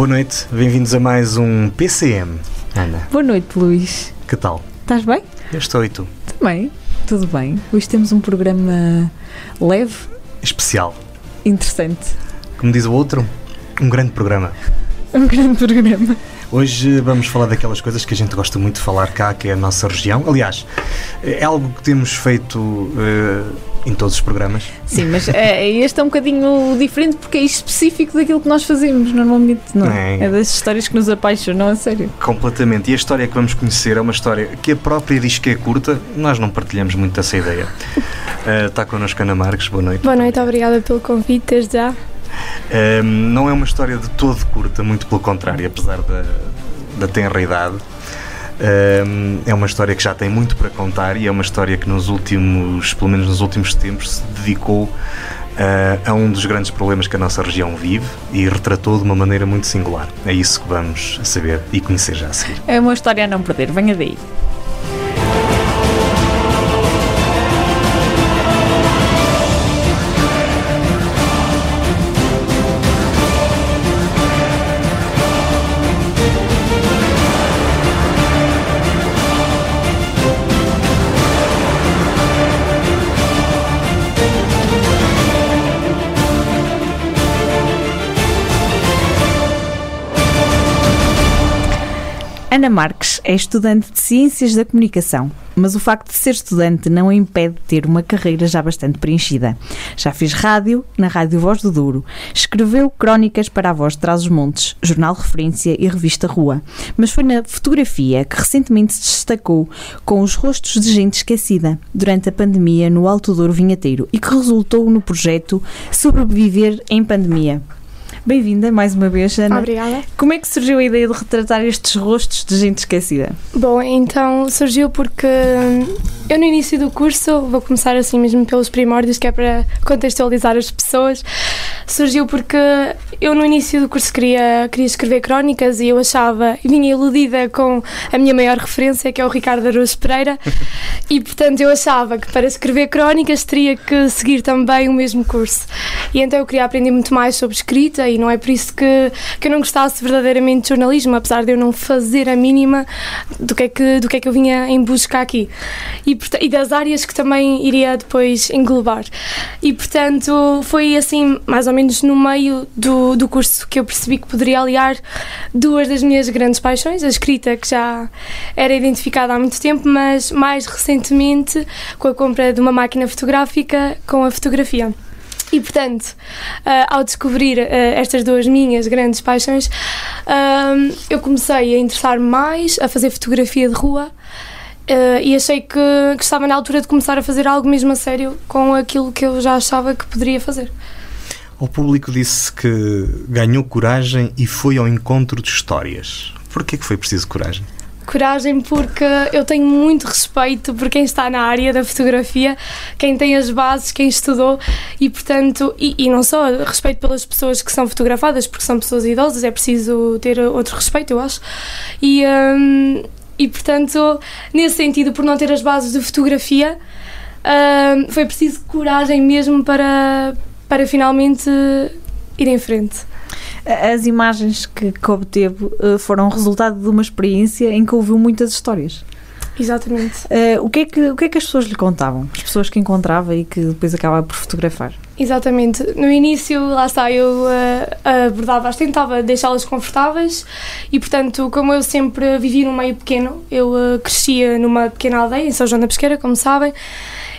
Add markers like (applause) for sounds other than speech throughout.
Boa noite, bem-vindos a mais um PCM. Ana, Boa noite, Luís. que tal? Estás bem? Eu estou e tu? Também. Tudo bem. Hoje temos um programa leve, Especial. interessante. Como diz o outro, um grande programa. (laughs) Um grande programa. Hoje vamos falar daquelas coisas que a gente gosta muito de falar cá, que é a nossa região. Aliás, é algo que temos feito eh, em todos os programas. Sim, mas é, este é um bocadinho diferente porque é específico daquilo que nós fazemos normalmente, não é? É. É das histórias que nos apaixonam, a sério. Completamente. E a história que vamos conhecer é uma história que a própria diz que é curta, nós não partilhamos muito essa ideia. (laughs) Eh, está connosco Ana Marques, boa noite. Boa noite, obrigada pelo convite desde já. Um, não é uma história de todo curta, muito pelo contrário, apesar da, da tenra idade. Um, é uma história que já tem muito para contar e é uma história que nos últimos, pelo menos nos últimos tempos, se dedicou uh, a um dos grandes problemas que a nossa região vive e retratou de uma maneira muito singular. É isso que vamos saber e conhecer já a seguir. É uma história a não perder, venha daí. Ana Marques é estudante de Ciências da Comunicação, mas o facto de ser estudante não a impede de ter uma carreira já bastante preenchida. Já fez rádio na Rádio Voz do Douro, escreveu crónicas para a Voz de Trás-os-Montes, Jornal Referência e Revista Rua, mas foi na fotografia que recentemente se destacou com os rostos de gente esquecida durante a pandemia no Alto Douro Vinheteiro e que resultou no projeto Sobreviver em Pandemia. Bem-vinda mais uma vez, Ana. Obrigada. Como é que surgiu a ideia de retratar estes rostos de gente esquecida? Bom, então surgiu porque eu no início do curso, vou começar assim mesmo pelos primórdios, que é para contextualizar as pessoas, surgiu porque eu no início do curso queria, queria escrever crónicas e eu achava, vinha iludida com a minha maior referência, que é o Ricardo Araújo Pereira, (laughs) e portanto eu achava que para escrever crónicas teria que seguir também o mesmo curso. E então eu queria aprender muito mais sobre escrita e não é por isso que, que eu não gostasse verdadeiramente de jornalismo, apesar de eu não fazer a mínima do que é que, do que, é que eu vinha em busca aqui. E, e das áreas que também iria depois englobar. E portanto foi assim, mais ou menos no meio do, do curso que eu percebi que poderia aliar duas das minhas grandes paixões, a escrita que já era identificada há muito tempo, mas mais recentemente com a compra de uma máquina fotográfica com a fotografia. E portanto, ah, ao descobrir ah, estas duas minhas grandes paixões, ah, eu comecei a interessar mais a fazer fotografia de rua ah, e achei que, que estava na altura de começar a fazer algo mesmo a sério com aquilo que eu já achava que poderia fazer. O público disse que ganhou coragem e foi ao encontro de histórias. Porquê que foi preciso coragem? Coragem, porque eu tenho muito respeito por quem está na área da fotografia, quem tem as bases, quem estudou e, portanto, e, e não só respeito pelas pessoas que são fotografadas, porque são pessoas idosas, é preciso ter outro respeito, eu acho. E, hum, e portanto, nesse sentido, por não ter as bases de fotografia, hum, foi preciso coragem mesmo para, para finalmente ir em frente. As imagens que, que obteve eh, foram resultado de uma experiência em que ouviu muitas histórias. Exatamente. Eh, o, que é que, o que é que as pessoas lhe contavam? As pessoas que encontrava e que depois acabava por fotografar? Exatamente. No início, lá está, eu uh, abordava-as, tentava deixá-las confortáveis e, portanto, como eu sempre vivi num meio pequeno, eu uh, crescia numa pequena aldeia, em São João da Pesqueira, como sabem,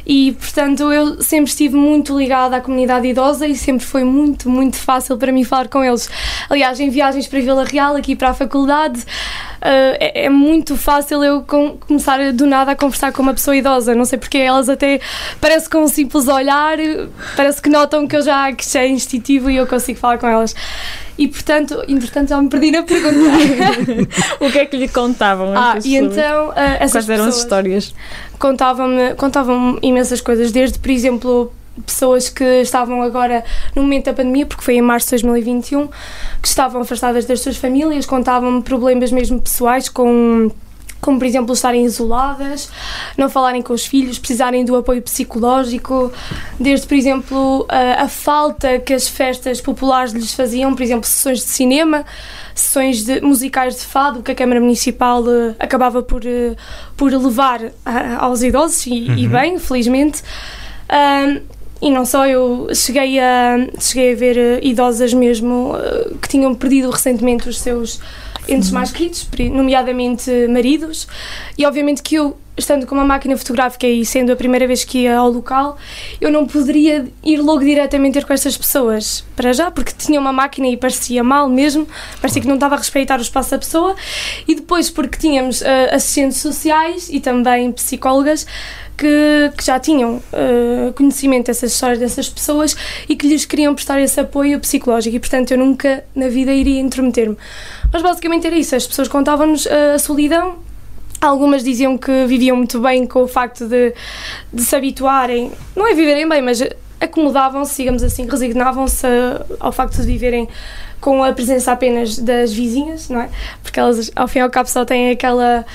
e, portanto, eu sempre estive muito ligada à comunidade idosa e sempre foi muito, muito fácil para mim falar com eles. Aliás, em viagens para Vila Real, aqui para a faculdade, uh, é, é muito fácil eu com, começar do nada a conversar com uma pessoa idosa. Não sei porque elas até parece com um simples olhar, parece que notam que eu já que já é instintivo e eu consigo falar com elas. E portanto, entretanto, já me perdi na pergunta. (laughs) o que é que lhe contavam? ah, e pessoas? então uh, essas Quais eram as histórias? contavam-me contavam imensas coisas, desde, por exemplo, pessoas que estavam agora no momento da pandemia, porque foi em março de 2021, que estavam afastadas das suas famílias, contavam-me problemas mesmo pessoais com como por exemplo estarem isoladas, não falarem com os filhos, precisarem do apoio psicológico, desde por exemplo a, a, falta que as festas populares lhes faziam, por exemplo sessões de cinema, sessões de, musicais de fado que a Câmara Municipal uh, acabava por, uh, por levar aos idosos e, uhum. e, bem, felizmente. E não só, eu cheguei a, cheguei a ver uh, idosas mesmo que tinham perdido recentemente os seus entes mais queridos, nomeadamente maridos, e obviamente que eu, estando com uma máquina fotográfica e sendo a primeira vez que ia ao local, eu não poderia ir logo diretamente ter com estas pessoas, para já, porque tinha uma máquina e parecia mal mesmo, parecia que não estava a respeitar o espaço da pessoa, e depois porque tínhamos uh, assistentes sociais e também psicólogas que, que já tinham uh, conhecimento dessas histórias dessas pessoas e que lhes queriam prestar esse apoio psicológico e portanto eu nunca na vida iria intrometer-me. Mas basicamente era isso, as pessoas contavam-nos a solidão, Algumas diziam que viviam muito bem com o facto de, de se habituarem, não é viverem bem, mas acomodavam-se, digamos assim, resignavam-se ao facto de viverem com a presença apenas das vizinhas, não é? Porque elas, ao fim e ao cabo, só têm aquela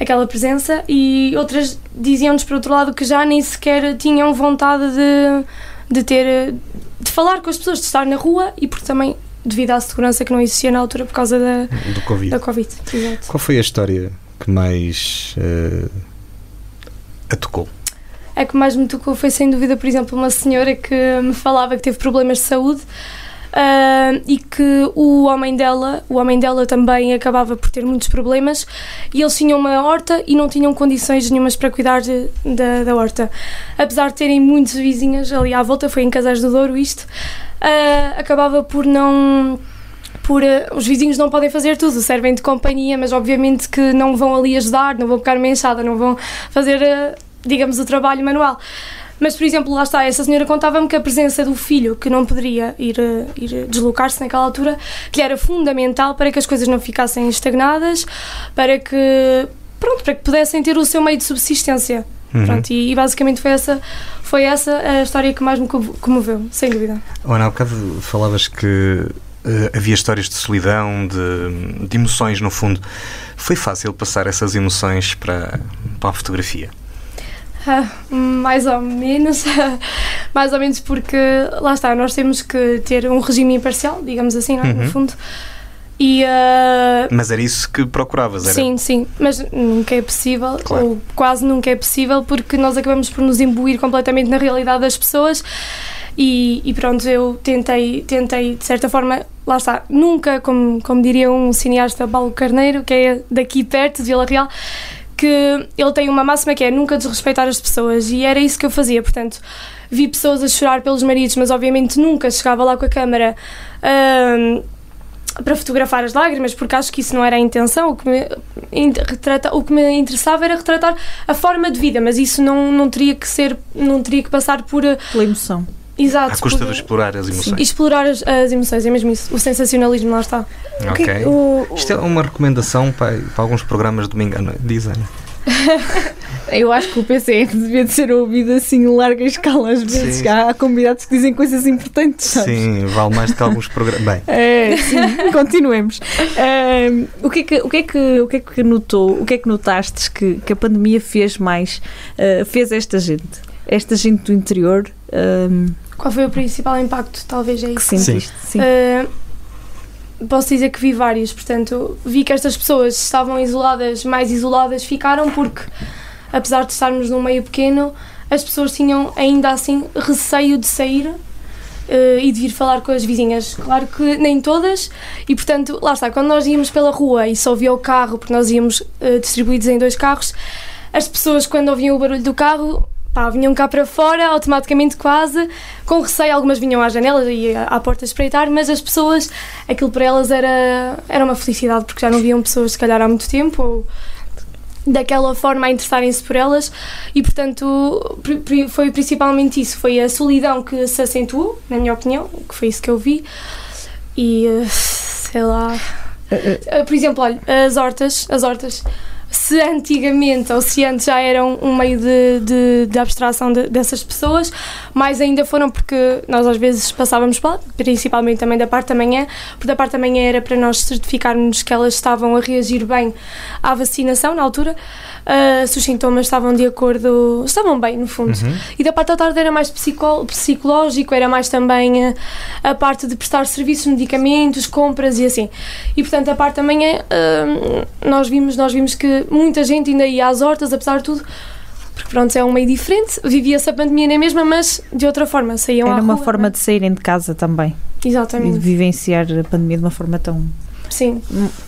aquela presença e outras diziam-nos por outro lado que já nem sequer tinham vontade de, de ter de falar com as pessoas, de estar na rua e porque também devido à segurança que não existia na altura por causa da, do Covid. Da COVID Qual foi a história que mais uh, a tocou? A que mais me tocou foi sem dúvida, por exemplo, uma senhora que me falava que teve problemas de saúde uh, e que o homem dela, o homem dela também acabava por ter muitos problemas e eles tinham uma horta e não tinham condições nenhumas para cuidar de, da, da horta. Apesar de terem muitos vizinhos ali à volta, foi em Casais do Douro isto, uh, acabava por não por uh, os vizinhos não podem fazer tudo, servem de companhia, mas obviamente que não vão ali ajudar, não vão pegar uma enxada, não vão fazer, uh, digamos, o trabalho manual. Mas, por exemplo, lá está, essa senhora contava-me que a presença do filho, que não poderia ir, eh, ir deslocar-se naquela altura, que era fundamental para que as coisas não ficassem estagnadas, para que, pronto, para que pudessem ter o seu meio de subsistência. Uhum. Pronto, e, e, basicamente foi essa, foi essa a história que mais me comoveu, sem dúvida. Ana, há bocado falavas que uh, havia histórias de solidão, de, de emoções no fundo. Foi fácil passar essas emoções para, para a fotografia? Uh, mais ou menos, (laughs) mais ou menos porque lá está, nós temos que ter um regime imparcial, digamos assim, é? uhum. no fundo. E, uh, mas era isso que procuravas, era? Sim, sim, mas nunca é possível, claro. ou quase nunca é possível, porque nós acabamos por nos imbuir completamente na realidade das pessoas. E, e, pronto, eu tentei, tentei, de certa forma, lá está, nunca, como, como diria um cineasta Paulo Carneiro, que é daqui perto, de Vila Real, que ele tem uma máxima que é nunca desrespeitar as pessoas e era isso que eu fazia, portanto vi pessoas a chorar pelos maridos, mas obviamente nunca chegava lá com a câmara um, para fotografar as lágrimas, porque acho que isso não era a intenção. O que me, retrata, o que me interessava era retratar a forma de vida, mas isso não, não teria que ser, não teria que passar por pela emoção. Exato. À custa de explorar as emoções. Sim. Explorar as, as, emoções, é mesmo isso. O sensacionalismo, lá está. Ok. Okay. O, o... Isto é uma recomendação para, para alguns programas de domingo à noite, dizem. (laughs) Eu acho que o PC devia de ser ouvido assim em larga escala às vezes. Sim. Há convidados que dizem coisas importantes. Sabes? Sim, vale mais do que alguns programas. Bem, (laughs) é, sim, continuemos. Um, o, que é que, o, que é que, o que é que notou, o que é que notaste que, que a pandemia fez mais, uh, fez esta gente? Esta gente do interior um, qual foi o principal impacto? Talvez é isso. Que sentiste, sim. sim. Uh, posso dizer que vi vários, portanto, vi que estas pessoas estavam isoladas, mais isoladas ficaram porque, apesar de estarmos num meio pequeno, as pessoas tinham ainda assim receio de sair uh, e de vir falar com as vizinhas. Claro que nem todas, e portanto, lá está, quando nós íamos pela rua e só via o carro, porque nós íamos uh, distribuídos em dois carros, as pessoas, quando ouviam o barulho do carro, pá, vinham cá para fora, automaticamente quase, com receio, algumas vinham às janelas e à porta espreitar, mas as pessoas, aquilo para elas era, era uma felicidade, porque já não viam pessoas, se calhar, há muito tempo, ou daquela forma a interessarem-se por elas. E portanto foi principalmente isso. Foi a solidão que se acentuou na minha opinião que foi isso que eu vi. E eh, sei lá. Eh, eh, por exemplo olha as hortas as hortas se antigamente ou se antes já era um, meio de, de, de abstração de, dessas pessoas, mais ainda foram porque nós às vezes passávamos lá, principalmente também da parte da manhã, porque da parte da manhã era para nós certificarmos que elas estavam a reagir bem à vacinação na altura, uh, se os sintomas estavam de acordo, estavam bem no fundo. Uhum. E da parte da tarde era mais psicó- psicológico, era mais também uh, a parte de prestar serviços, medicamentos, compras e assim. E portanto a parte da manhã uh, nós vimos, nós vimos que muita gente ainda ia às hortas, apesar de tudo, porque pronto, é um meio diferente, vivia-se a pandemia na mesma, mas de outra forma, saíam à Era uma rua, forma não é? de saírem de casa também e de Exatamente, vivenciar a pandemia de uma forma tão, sim.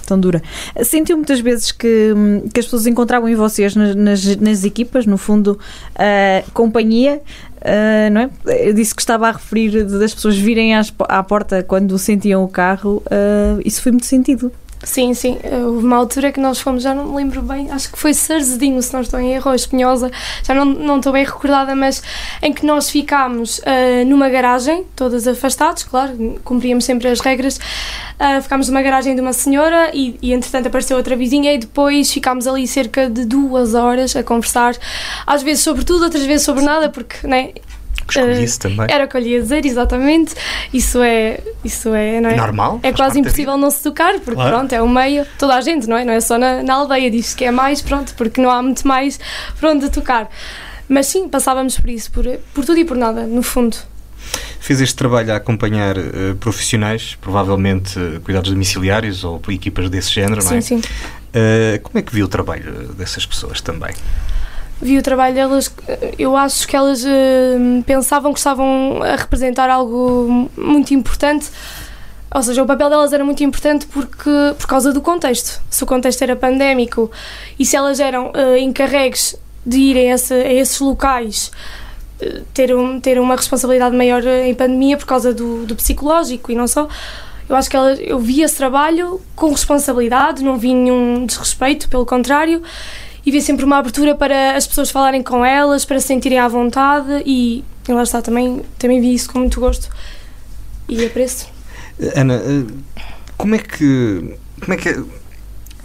tão dura. Sentiu muitas vezes que, hum, que as pessoas encontravam em vocês nas, nas, nas equipas, no fundo, ah, companhia, ah, não é? Eu disse que estava a referir das pessoas virem às à porta quando sentiam o carro, ah, isso foi muito sentido. Sim, sim. Uh, Houve uma altura que nós fomos, já não me lembro bem, acho que foi Sarzedinho, se não estou em erro, ou Espinhosa, já não, não estou bem recordada, mas em que nós ficámos uh, numa garagem, todas afastados, claro, cumpríamos sempre as regras. Uh, ficámos numa garagem de uma senhora e, e entretanto apareceu outra vizinha e depois ficámos ali cerca de duas horas a conversar, às vezes sobre tudo, outras vezes sobre nada, porque né, Escolhi-se também. era o que eu lhe ia dizer, exatamente. Isso é, isso é, não é? Normal. É quase impossível não se tocar, porque Claro. pronto, é o meio, toda a gente, não é? Não é só na, na aldeia, diz que é mais, pronto, porque não há muito mais para onde tocar. Mas sim, passávamos por isso, por, por tudo e por nada, no fundo. Fiz este trabalho a acompanhar eh, profissionais, provavelmente eh, cuidados domiciliários ou equipas desse género, não Sim, é? sim. Eh, como é que viu o trabalho dessas pessoas também? Vi o trabalho delas, eu acho que elas eh, pensavam que estavam a representar algo muito importante. Ou seja, o papel delas era muito importante porque, por causa do contexto. Se o contexto era pandémico e se elas eram eh, encarregues de irem a, a esses locais, eh, ter, um, ter uma responsabilidade maior em pandemia por causa do, do psicológico e não só. Eu acho que elas, eu vi esse trabalho com responsabilidade, não vi nenhum desrespeito, pelo contrário, e vi sempre uma abertura para as pessoas falarem com elas, para se sentirem à vontade e, e lá está, também, também vi isso com muito gosto e apreço. Ana, eh, como é que. Como é que.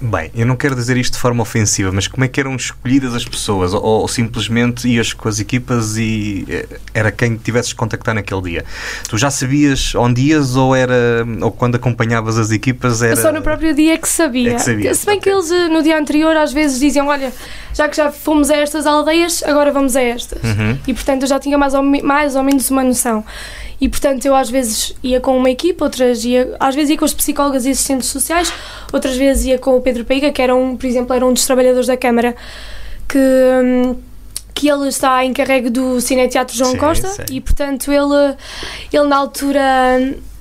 Bem, eu não quero dizer isto de forma ofensiva, mas como é que eram escolhidas as pessoas? Ou, ou simplesmente ias com as equipas e eh, era quem tivesses de contactar naquele dia? Tu já sabias onde ias ou era. ou quando acompanhavas as equipas era. Só no próprio dia que sabia. É que sabia, Se bem que ok. eles eh, no dia anterior às vezes diziam: Olha, já que já fomos a estas aldeias, agora vamos a estas. Uhum. E portanto eu já tinha mais ou, mais ou menos uma noção. E portanto eu às vezes ia com uma equipa, outras ia, às vezes ia com os psicólogos e assistentes sociais, outras vezes ia com o Pedro Paiga, que era um, por exemplo, era um dos trabalhadores da Câmara que. hum, que ele está encarregue do Cineteatro João Sim, Costa sim. e portanto ele, ele na altura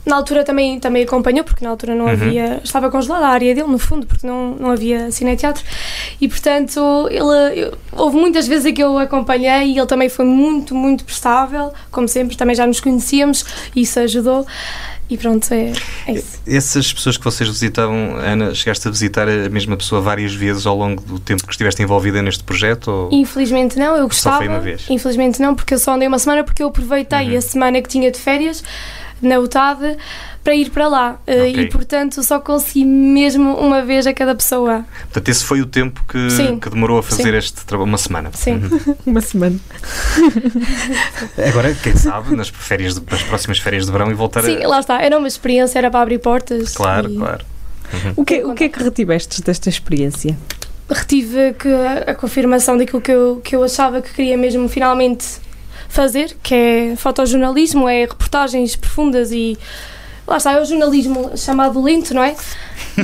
na altura também, também acompanhou, porque na altura não Uhum. havia, estava congelada a área dele, no fundo, porque não, não havia cineteatro. E portanto, ele, eu- houve muitas vezes em que eu o acompanhei e ele também foi muito, muito prestável, como sempre, também já nos conhecíamos e isso ajudou. E pronto, é, é isso. Essas pessoas que vocês visitavam, Ana, chegaste a visitar a mesma pessoa várias vezes ao longo do tempo que estiveste envolvida neste projeto? Ou... Infelizmente não, eu Só gostava. foi uma vez? Infelizmente não, porque eu só andei uma semana porque eu aproveitei Uhum. a semana que tinha de férias na UTAD para ir para lá. Eh, Ok. E portanto só consegui mesmo uma vez a cada pessoa. Portanto, esse foi o tempo que, Sim. que demorou a fazer Sim. este trabalho, uma semana. Sim. Uhum. (laughs) Uma semana. (laughs) Agora, quem sabe, nas, férias de- nas próximas férias de verão e voltar Sim, a. lá está. Era uma experiência, era para abrir portas. Claro, e claro. O que, o que é que retiveste desta experiência? Retive que a, a confirmação daquilo que eu, que eu achava que queria mesmo finalmente fazer, que é fotojornalismo, é reportagens profundas e lá está, é o jornalismo chamado lento, não é?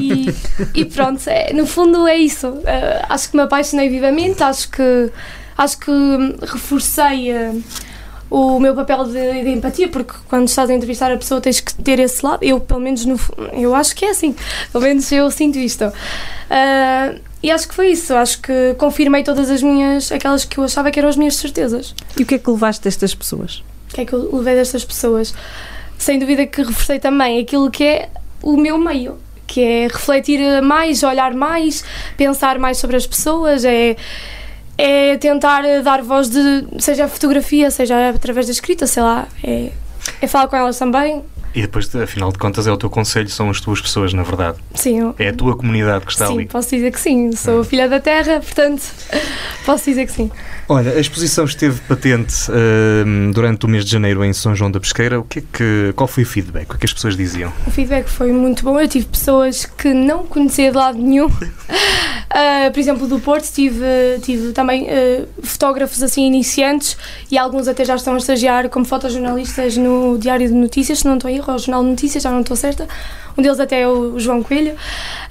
E, (laughs) e pronto, é, no fundo é isso. Uh, acho que me apaixonei vivamente, acho que acho que reforcei uh, o meu papel de, de empatia, porque quando estás a entrevistar a pessoa tens que ter esse lado. Eu, pelo menos, no, eu acho que é assim. Pelo menos eu sinto isto. Uh, e acho que foi isso. Acho que confirmei todas as minhas, aquelas que eu achava que eram as minhas certezas. E o que é que levaste destas pessoas? O que é que eu levei destas pessoas? Sem dúvida que reforcei também aquilo que é o meu meio, que é refletir mais, olhar mais, pensar mais sobre as pessoas, é, é tentar dar voz de, seja a fotografia, seja através da escrita, sei lá, é, é falar com elas também. E depois, afinal de contas, é o teu conselho, são as tuas pessoas, na verdade. Sim, eu, É a tua comunidade que está sim ali. posso dizer que sim. Sou Hum. filha da terra, portanto, posso dizer que sim. Olha, a exposição esteve patente hum, durante o mês de janeiro em São João da Pesqueira. O que é que, qual foi o feedback? O que é que as pessoas diziam? O feedback foi muito bom. Eu tive pessoas que não conhecia de lado nenhum. (laughs) Ah, por exemplo, do Porto, tive, tive também ah, fotógrafos assim iniciantes e alguns até já estão a estagiar como fotojornalistas no Diário de Notícias, se não estou a erro, ou Jornal de Notícias, já não estou certa. Um deles até é o João Coelho.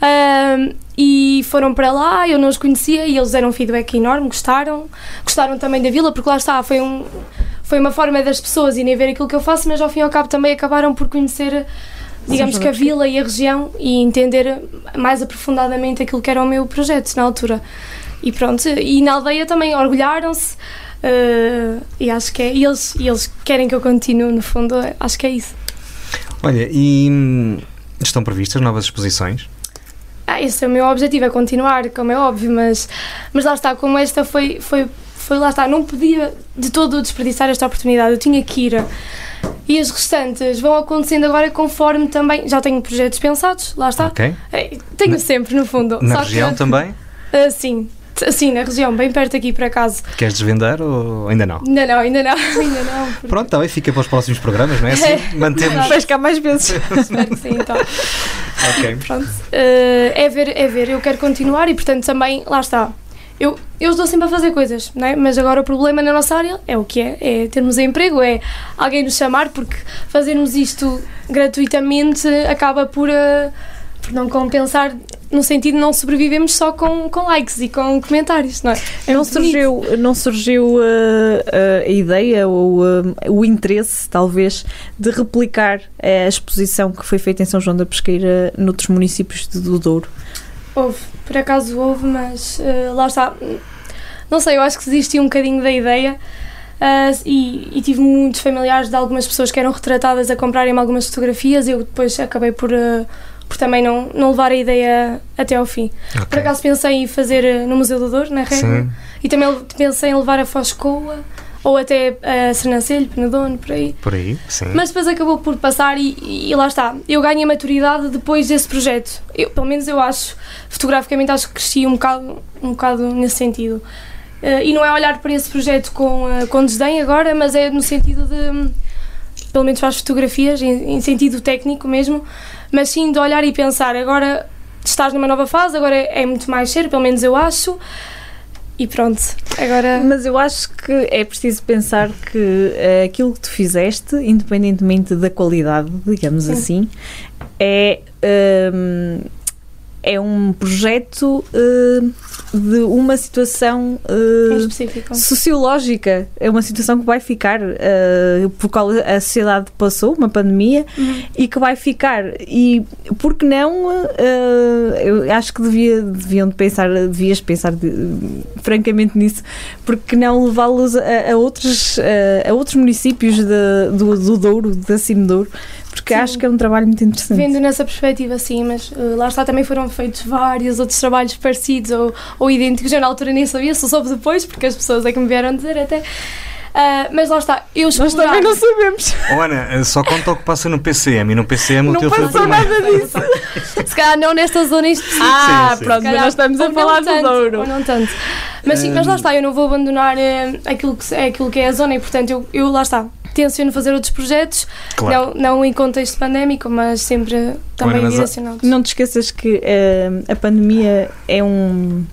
Ah, e foram para lá, eu não os conhecia e eles deram um feedback enorme, gostaram. Gostaram também da vila, porque lá está, foi um. Foi uma forma das pessoas irem ver aquilo que eu faço, mas ao fim e ao cabo também acabaram por conhecer digamos que a vila e a região e entender mais aprofundadamente aquilo que era o meu projeto na altura. E pronto, e na aldeia também orgulharam-se eh, e acho que é, e eles, e eles querem que eu continue, no fundo, acho que é isso. Olha, e hum, estão previstas novas exposições? Ah, esse é o meu objetivo, é continuar, como é óbvio, mas, mas lá está, como esta foi, foi, foi lá está, não podia de todo desperdiçar esta oportunidade, eu tinha que ir. E as restantes vão acontecendo agora conforme também. Já tenho projetos pensados, lá está. Ok. Eh, Tenho Na- sempre, no fundo. Na Só região que, também? ah, (laughs) sim, T- sim, na região, bem perto aqui, por acaso. Queres desvendar ou ainda não? Ainda não, ainda não, ainda não. porque- Pronto, também fica para os próximos programas, não é? Assim (laughs) mantemos. Vais cá mais vezes. (laughs) Espero que sim, então. ok. Pronto. Eh, é ver, é ver, eu quero continuar e portanto também, lá está. Eu, eu estou sempre a fazer coisas, não é? mas agora o problema na nossa área é o que é, é termos emprego, é alguém nos chamar, porque fazermos isto gratuitamente acaba por, eh, por não compensar, no sentido de não sobrevivemos só com, com likes e com comentários, não é? É Não bonito. surgiu, não surgiu uh, uh, a ideia ou uh, o interesse, talvez, de replicar a exposição que foi feita em São João da Pesqueira noutros municípios de- do Douro? Houve, por acaso houve, mas eh, lá está. Não sei, eu acho que desisti um bocadinho da ideia ah, e, e tive muitos familiares de algumas pessoas que eram retratadas a comprarem-me algumas fotografias e eu depois acabei por, ah, por também não, não levar a ideia até ao fim. Por Ok. acaso pensei em fazer ah, no Museu do Douro, na Régua, e também pensei em levar a Foscoa ou até a Sernancelho, Penedono, por aí. Por aí, sim. Mas depois acabou por passar e, e lá está. Eu ganhei maturidade depois desse projeto. Eu, pelo menos eu acho. Fotograficamente acho que cresci um bocado, um bocado nesse sentido. Eh, e não é olhar para esse projeto com, eh, com desdém agora, mas é no sentido de, pelo menos para as fotografias, em, em sentido técnico mesmo, mas sim de olhar e pensar, agora estás numa nova fase, agora é, muito mais sério, pelo menos eu acho. E pronto, agora... Mas eu acho que é preciso pensar que eh, aquilo que tu fizeste, independentemente da qualidade, digamos Sim. assim, é, hum, é um projeto hum, de uma situação específico. sociológica. É uma situação que vai ficar uh, por qual a sociedade passou, uma pandemia, Uhum. e que vai ficar. E por que não? uh, eu acho que devia, deviam de pensar, devias pensar de- francamente nisso, porque não levá-los a, a outros, a, a outros municípios de- do, do Douro, da Cime Douro, porque Sim. acho que é um trabalho muito interessante. Vendo nessa perspectiva, sim, mas uh, lá está, também foram feitos vários outros trabalhos parecidos ou, ou idênticos. Eu na altura nem sabia, só soube depois, porque as pessoas é que me vieram dizer até. Uh, mas lá está, eu Nós explorar- também não sabemos. Oh, Ana, só conta o que passa no PCM e no PCM o Não teu foi o primeiro. nada disso. (laughs) Se calhar não nesta zona em específico. Ah, Sim, sim. pronto, mas nós estamos a não falar do tanto, Douro. Ou não tanto. Mas sim, mas lá está, eu não vou abandonar eh, aquilo, que, é aquilo que é a zona e, portanto, eu, eu lá está. Tenciono fazer outros projetos, Claro. não, não em contexto pandémico, mas sempre também direcionados. Não te esqueças que eh, a pandemia é um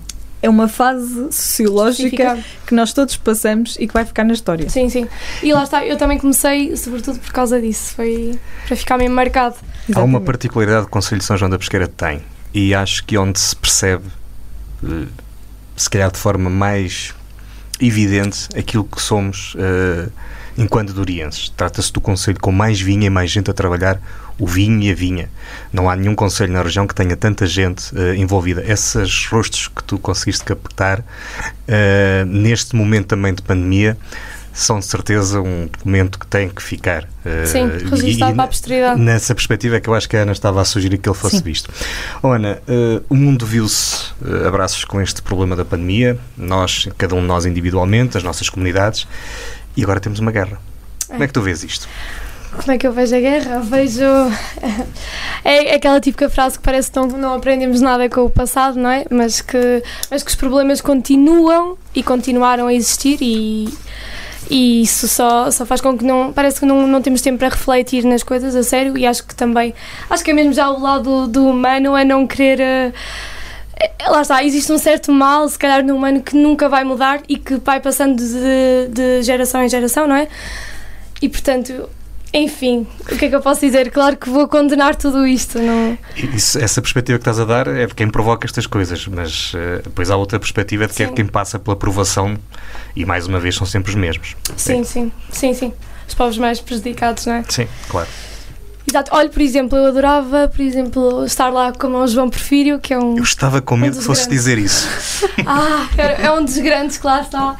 é uma fase sociológica que nós todos passamos e que vai ficar na história. Sim, sim. E lá está, eu também comecei, sobretudo por causa disso, foi para ficar mesmo marcado. Há uma Exatamente. particularidade que o Conselho de São João da Pesqueira tem e acho que onde se percebe, eh, se calhar de forma mais evidente, aquilo que somos eh, enquanto durienses. Trata-se do Conselho com mais vinha e mais gente a trabalhar o vinho e a vinha. Não há nenhum Conselho na região que tenha tanta gente eh, envolvida. Esses rostos que tu conseguiste captar eh, neste momento também de pandemia são de certeza um documento que tem que ficar. eh, Sim, registado para a posteridade. Nessa perspectiva é que eu acho que a Ana estava a sugerir que ele fosse Sim. visto. Oh, Ana, eh, o mundo viu-se eh, abraços com este problema da pandemia, nós, cada um de nós individualmente, as nossas comunidades, e agora temos uma guerra. Como é que tu vês isto? como é que eu vejo a guerra? Vejo. É aquela típica frase que parece que não, aprendemos nada com o passado, não é? Mas que, mas que os problemas continuam e continuaram a existir e, e isso só, só faz com que não. Parece que não, não temos tempo para refletir nas coisas a sério e acho que também. Acho que é mesmo já o lado do humano é não querer. Uh, lá está, existe um certo mal, se calhar, no humano que nunca vai mudar e que vai passando de, de geração em geração, não é? E portanto, enfim, o que é que eu posso dizer? Claro que vou condenar tudo isto. Não... Isso, essa perspectiva que estás a dar é de quem provoca estas coisas, mas uh, depois há outra perspectiva de que é sim. é quem passa pela provação e mais uma vez são sempre os mesmos. Sim, é. sim, sim, sim. Os povos mais prejudicados, não é? Sim, claro. Exato. Olha, por exemplo, eu adorava, por exemplo, estar lá com o João Porfírio, que é um. Eu estava com medo um que fosse dizer isso. (laughs) ah, é, um dos grandes que lá está.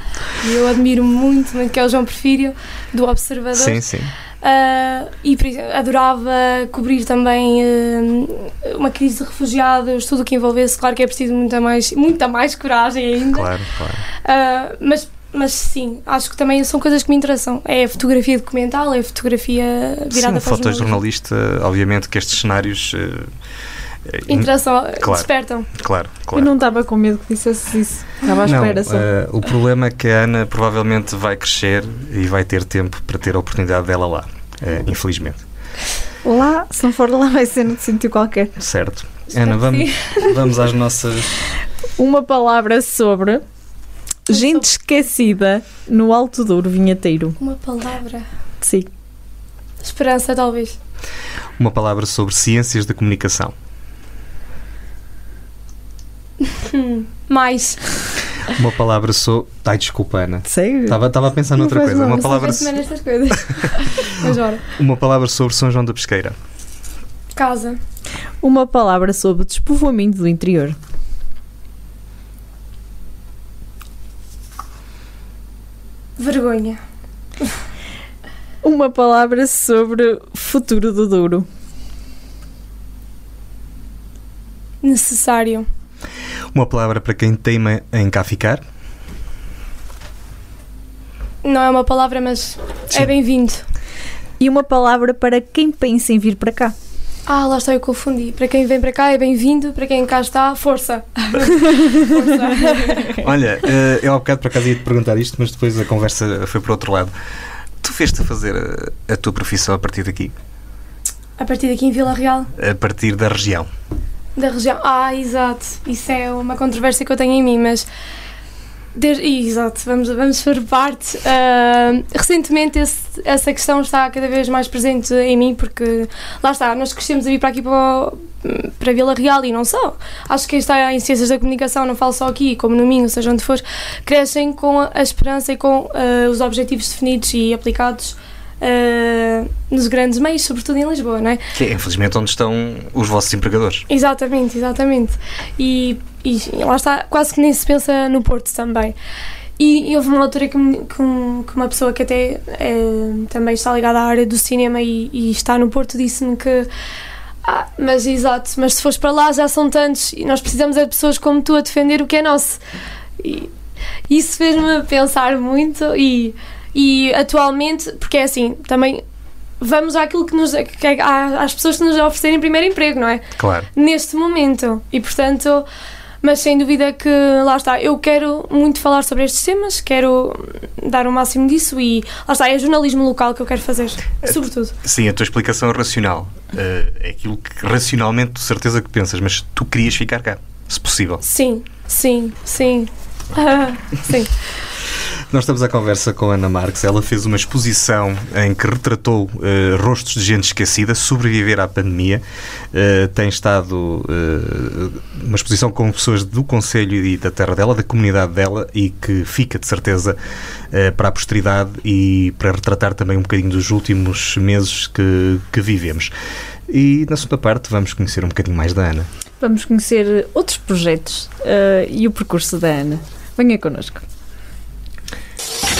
E eu admiro muito, muito, que é o João Porfírio, do Observador. Sim, sim. Uh, e exemplo, adorava cobrir também uh, uma crise de refugiados, tudo o que envolvesse. Claro que é preciso muita mais, muita mais coragem ainda. Claro, claro. Uh, mas, mas sim, acho que também são coisas que me interessam. É a fotografia documental, é a fotografia virada sim, para fotojornalista, obviamente que estes cenários. Interação, claro, despertam. Claro, claro. Eu não estava com medo que dissesse isso. Estava à não, espera só. Uh, o problema é que a Ana provavelmente vai crescer e vai ter tempo para ter a oportunidade dela lá. Uh, infelizmente. Lá, se não for lá, vai ser no sítio qualquer. Certo. Ana, vamos, vamos às nossas. Uma palavra sobre gente esquecida no Alto Douro Vinheteiro. Uma palavra? Sim. Esperança, talvez. Uma palavra sobre ciências da comunicação. (laughs) Mais. Uma palavra sobre. Ai, desculpa, Ana. Sério? Estava, estava a pensar noutra coisa. Uma palavra. So... coisas. (laughs) Mas ora. Uma palavra sobre São João da Pesqueira. Casa. Uma palavra sobre despovoamento do interior. Vergonha. Uma palavra sobre futuro do Douro. Necessário. Uma palavra para quem teima em cá ficar? Não é uma palavra, mas é Sim. é bem-vindo. E uma palavra para quem pensa em vir para cá? Ah, lá está, eu confundi. Para quem vem para cá é bem-vindo, para quem cá está, força. (laughs) força. Olha, eh, eu há bocado por acaso ia te perguntar isto, mas depois a conversa foi para o outro lado. Tu fez-te fazer a, a tua profissão a partir daqui? A partir daqui em Vila Real? A partir da região. Da região. Ah, exato. Isso é uma controvérsia que eu tenho em mim, mas. Desde, exato, vamos, vamos por parte. Uh, recentemente esse, essa questão está cada vez mais presente em mim porque lá está, nós crescemos a vir para aqui para, para Vila Real e não só. Acho que quem está em Ciências da Comunicação, não falo só aqui, como no Minho, seja onde for, crescem com a esperança e com uh, os objetivos definidos e aplicados uh, nos grandes meios, sobretudo em Lisboa, não é? Que é, infelizmente, onde estão os vossos empregadores. Exatamente, exatamente. E, e lá está, quase que nem se pensa no Porto também. E, e houve uma altura que, que, que, uma pessoa que até é, também está ligada à área do cinema e, e está no Porto disse-me que. Ah, mas exato, mas se fores para lá já são tantos e nós precisamos é de pessoas como tu a defender o que é nosso. E isso fez-me pensar muito e e atualmente, porque é assim, também vamos àquilo que nos. Que, é, às pessoas que nos oferecerem primeiro emprego, não é? Claro. Neste momento. E portanto. Mas sem dúvida que lá está, eu quero muito falar sobre estes temas, quero dar o máximo disso e lá está, é jornalismo local que eu quero fazer, sobretudo. Sim, a tua explicação é racional. Uh, é aquilo que racionalmente, de certeza que pensas, mas tu querias ficar cá, se possível. Sim, sim, sim. (laughs) Sim. Nós estamos à conversa com Ana Marques. Ela fez uma exposição em que retratou uh, rostos de gente esquecida, sobreviver à pandemia. Uh, tem estado uh, uma exposição com pessoas do Conselho e da terra dela, da comunidade dela, e que fica de certeza para a posteridade e para retratar também um bocadinho dos últimos meses que, que vivemos. E na segunda parte vamos conhecer um bocadinho mais da Ana. Vamos conhecer outros projetos e o percurso da Ana. Venha connosco.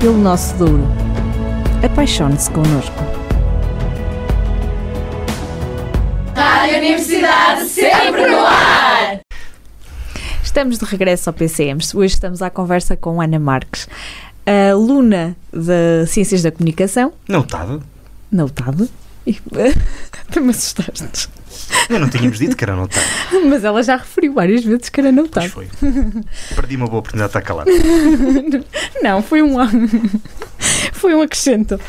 pelo nosso Douro. Apaixone-se connosco. Rádio Universidade sempre no ar! Estamos de regresso ao PCMs. Hoje estamos à conversa com Ana Marques, aluna de Ciências da Comunicação. Não estava. Não estava. Me (laughs) assustaste. Eu não tínhamos dito que era notado. (laughs) Mas ela já referiu várias vezes que era Pois notado. foi. Perdi uma boa oportunidade de estar calado. (laughs) Não, foi um (laughs) foi um acrescento.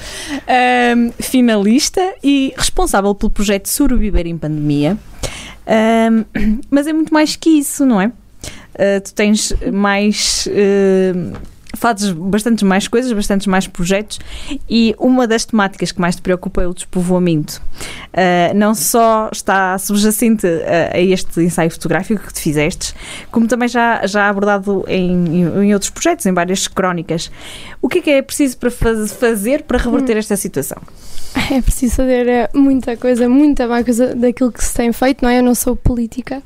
Ahm, finalista e responsável pelo projeto Sobreviver em Pandemia. Ahm, (clears throat) mas é muito mais que isso, não é? Ah, tu tens mais. ah, fazes bastantes mais coisas, bastantes mais projetos e uma das temáticas que mais te preocupa é o despovoamento. Ah, não só está subjacente a, a este ensaio fotográfico que te fizestes, como também já, já abordado em, em outros projetos, em várias crónicas. O que é que é preciso para faz- fazer para reverter esta situação? É preciso fazer eh, muita coisa, muita mais coisa daquilo que se tem feito, não é? Eu não sou política,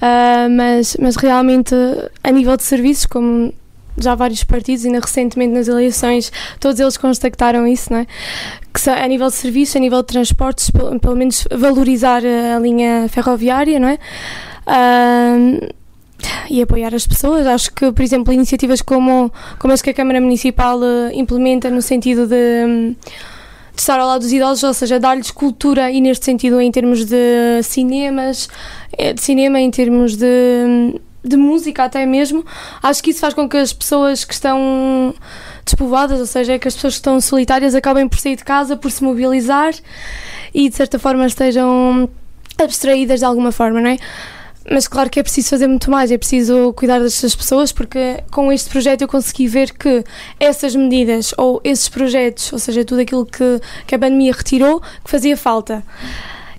ah, mas, mas realmente a nível de serviços, como já vários partidos, ainda recentemente nas eleições, todos eles constataram isso, não é? Que a nível de serviços, a nível de transportes, pelo, pelo menos valorizar a linha ferroviária, não é? E apoiar as pessoas. Acho que, por exemplo, iniciativas como, como as que a Câmara Municipal eh, implementa no sentido de, de estar ao lado dos idosos, ou seja, dar-lhes cultura e neste sentido em termos de cinemas, eh, de cinema, em termos de, de música até mesmo, acho que isso faz com que as pessoas que estão despovoadas, ou seja, que as pessoas que estão solitárias acabem por sair de casa, por se mobilizar e de certa forma estejam abstraídas de alguma forma, não é? Mas claro que é preciso fazer muito mais, é preciso cuidar destas pessoas, porque com este projeto eu consegui ver que essas medidas ou esses projetos, ou seja, tudo aquilo que, que a pandemia retirou, que fazia falta.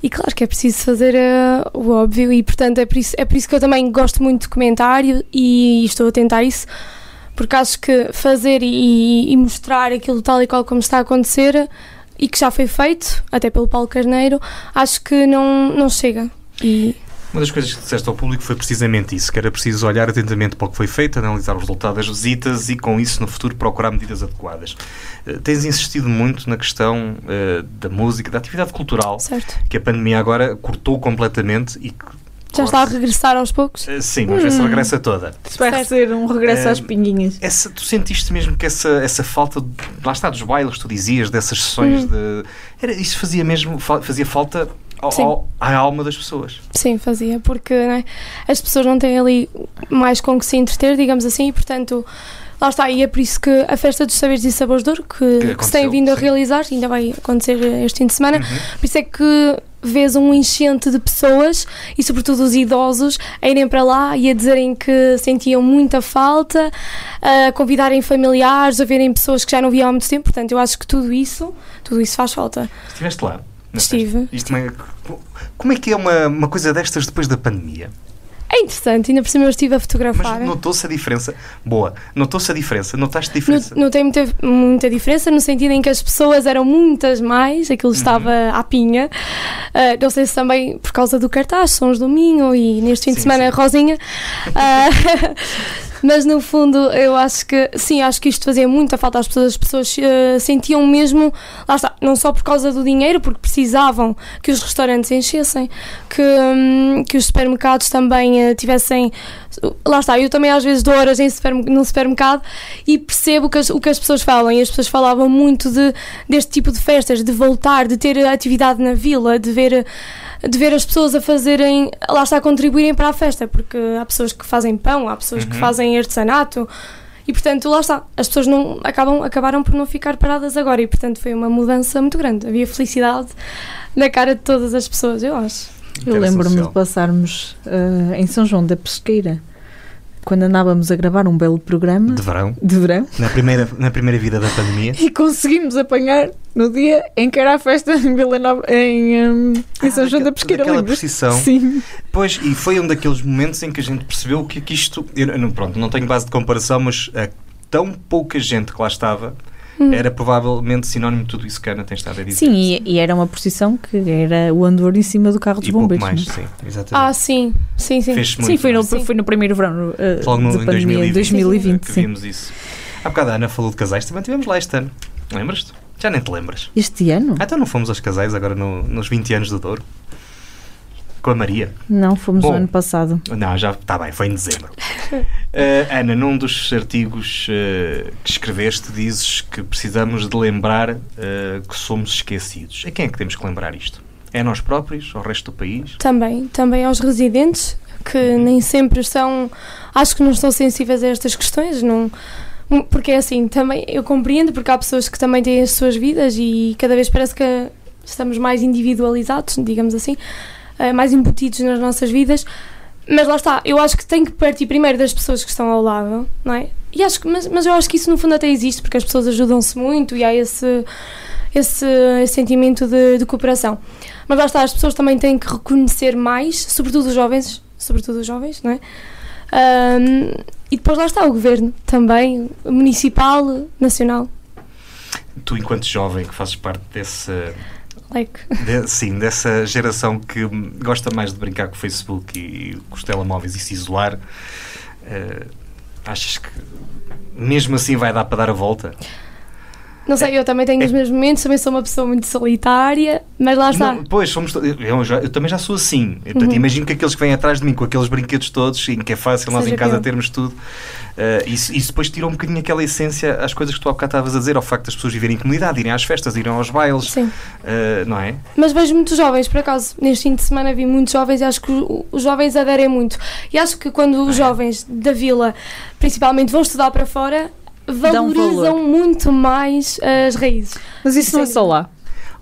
E claro que é preciso fazer eh, o óbvio, e portanto é por, isso, é por isso que eu também gosto muito de documentário e estou a tentar isso, porque acho que fazer e, e mostrar aquilo tal e qual como está a acontecer e que já foi feito, até pelo Paulo Carneiro, acho que não, não chega. E Uma das coisas que disseste ao público foi precisamente isso, que era preciso olhar atentamente para o que foi feito, analisar os resultados das visitas e, com isso, no futuro, procurar medidas adequadas. Eh, Tens insistido muito na questão eh, da música, da atividade cultural, certo. que a pandemia agora cortou completamente e que... Já está a regressar aos poucos? Eh, Sim, vamos ver se regressa toda. Vai Certo. ser um regresso Eh, às pinguinhas. Essa, tu sentiste mesmo que essa, essa falta, de, lá está, dos bailes, tu dizias, dessas sessões de... Era, isso fazia mesmo, fa- fazia falta ao- à alma das pessoas. Sim, fazia, porque é, as pessoas não têm ali mais com que se entreter, digamos assim, e portanto, lá está, e é por isso que a Festa dos Saberes e Sabores de Ouro, que, que se tem vindo a sim. realizar, ainda vai acontecer este fim de semana, Uhum. por isso é que vês um enchente de pessoas e sobretudo os idosos a irem para lá e a dizerem que sentiam muita falta, a convidarem familiares, a verem pessoas que já não viam há muito tempo, portanto eu acho que tudo isso, tudo isso faz falta. Estiveste lá? Estive, é, como é que é uma, uma coisa destas depois da pandemia? É interessante, ainda por cima eu estive a Mas fotografar. notou-se a diferença? Boa. Notou-se a diferença? Notaste a diferença? não tem muita, muita diferença no sentido em que as pessoas eram muitas mais, Uhum. aquilo estava à pinha. Ah, não sei se também por causa do cartaz, Sons do Minho e neste fim de Sim, semana sim. Rosinha. (laughs) Ah, mas no fundo eu acho que sim, acho que isto fazia muita falta às pessoas. As pessoas ah, sentiam mesmo, lá está, não só por causa do dinheiro, porque precisavam que os restaurantes enchessem, que, hum, que os supermercados também ah, tivessem. Lá está, eu também às vezes dou horas em supermer- num supermercado e percebo que as- o que as pessoas falam. E as pessoas falavam muito de, deste tipo de festas, de voltar, de ter atividade na vila, de ver, de ver as pessoas a fazerem, lá está, a contribuírem para a festa, porque há pessoas que fazem pão, há pessoas que Uhum. Fazem artesanato. E portanto, lá está, as pessoas não, acabam, acabaram por não ficar paradas agora e portanto foi uma mudança muito grande. Havia felicidade na cara de todas as pessoas, eu acho. Eu lembro-me de passarmos eh, em São João da Pesqueira quando andávamos a gravar um belo programa De verão, de verão na primeira, na primeira vida da pandemia. e conseguimos apanhar no dia em que era a festa em Vila Nova, em, hum, em São Ah, João da Pesqueira, precisão. Sim. Pois, e foi um daqueles momentos em que a gente percebeu que, que isto. Eu, pronto, não tenho base de comparação, mas a tão pouca gente que lá estava Hum. era provavelmente sinónimo de tudo isso que a Ana tem estado a dizer. Sim, e, e era uma procissão que era o andor em cima do carro dos e pouco bombeiros. mais, não é? sim, exatamente. Ah, sim, sim, sim. Fez-se Sim, muito. foi no? Sim. foi no primeiro verão uh, Logo no, de em pandemia, 2020, 2020. que sim. vimos isso. Há bocado a Ana falou de casais, também tivemos lá este ano. Lembras-te? Já nem te lembras. Este ano? Ah, então não fomos aos casais agora no- nos 20 anos do Douro? Com a Maria? Não, fomos Bom. no ano passado. Não, já está bem, foi em dezembro. (laughs) Eh, Ana, num dos artigos eh, que escreveste, dizes que precisamos de lembrar eh, que somos esquecidos. A quem é que temos que lembrar isto? É a nós próprios? Ao resto do país? Também, também aos residentes, que nem sempre são, acho que não estão sensíveis a estas questões, não, porque é assim, também eu compreendo, porque há pessoas que também têm as suas vidas e cada vez parece que estamos mais individualizados, digamos assim, eh, mais embutidos nas nossas vidas, mas lá está, eu acho que tem que partir primeiro das pessoas que estão ao lado, não é? E acho que, mas, mas eu acho que isso no fundo até existe, porque as pessoas ajudam-se muito e há esse, esse, esse sentimento de, de cooperação. Mas lá está, as pessoas também têm que reconhecer mais, sobretudo os jovens, sobretudo os jovens, não é? Ahm, e depois lá está o governo também, municipal, nacional. Tu, enquanto jovem, que fazes parte desse, Like, de- sim, dessa geração que gosta mais de brincar com o Facebook e, com os telemóveis e se isolar, eh, achas que mesmo assim vai dar para dar a volta? Não sei, eu também tenho os meus momentos, também sou uma pessoa muito solitária, mas lá está. Não, pois, somos eu, já- eu também já sou assim. Eu, portanto, Uhum. Imagino que aqueles que vêm atrás de mim com aqueles brinquedos todos, em que é fácil nós Seja em casa pior. termos tudo, eh, isso, isso depois tira um bocadinho aquela essência às coisas que tu há bocado estavas a dizer, ao facto das pessoas viverem em comunidade, irem às festas, irem aos bailes, Sim. eh, não é? Mas vejo muitos jovens, por acaso, neste fim de semana vi muitos jovens e acho que os jovens aderem muito. E acho que quando os Ah, é? jovens da vila, principalmente, vão estudar para fora, valorizam valor. muito mais as raízes. Mas isso não é só lá.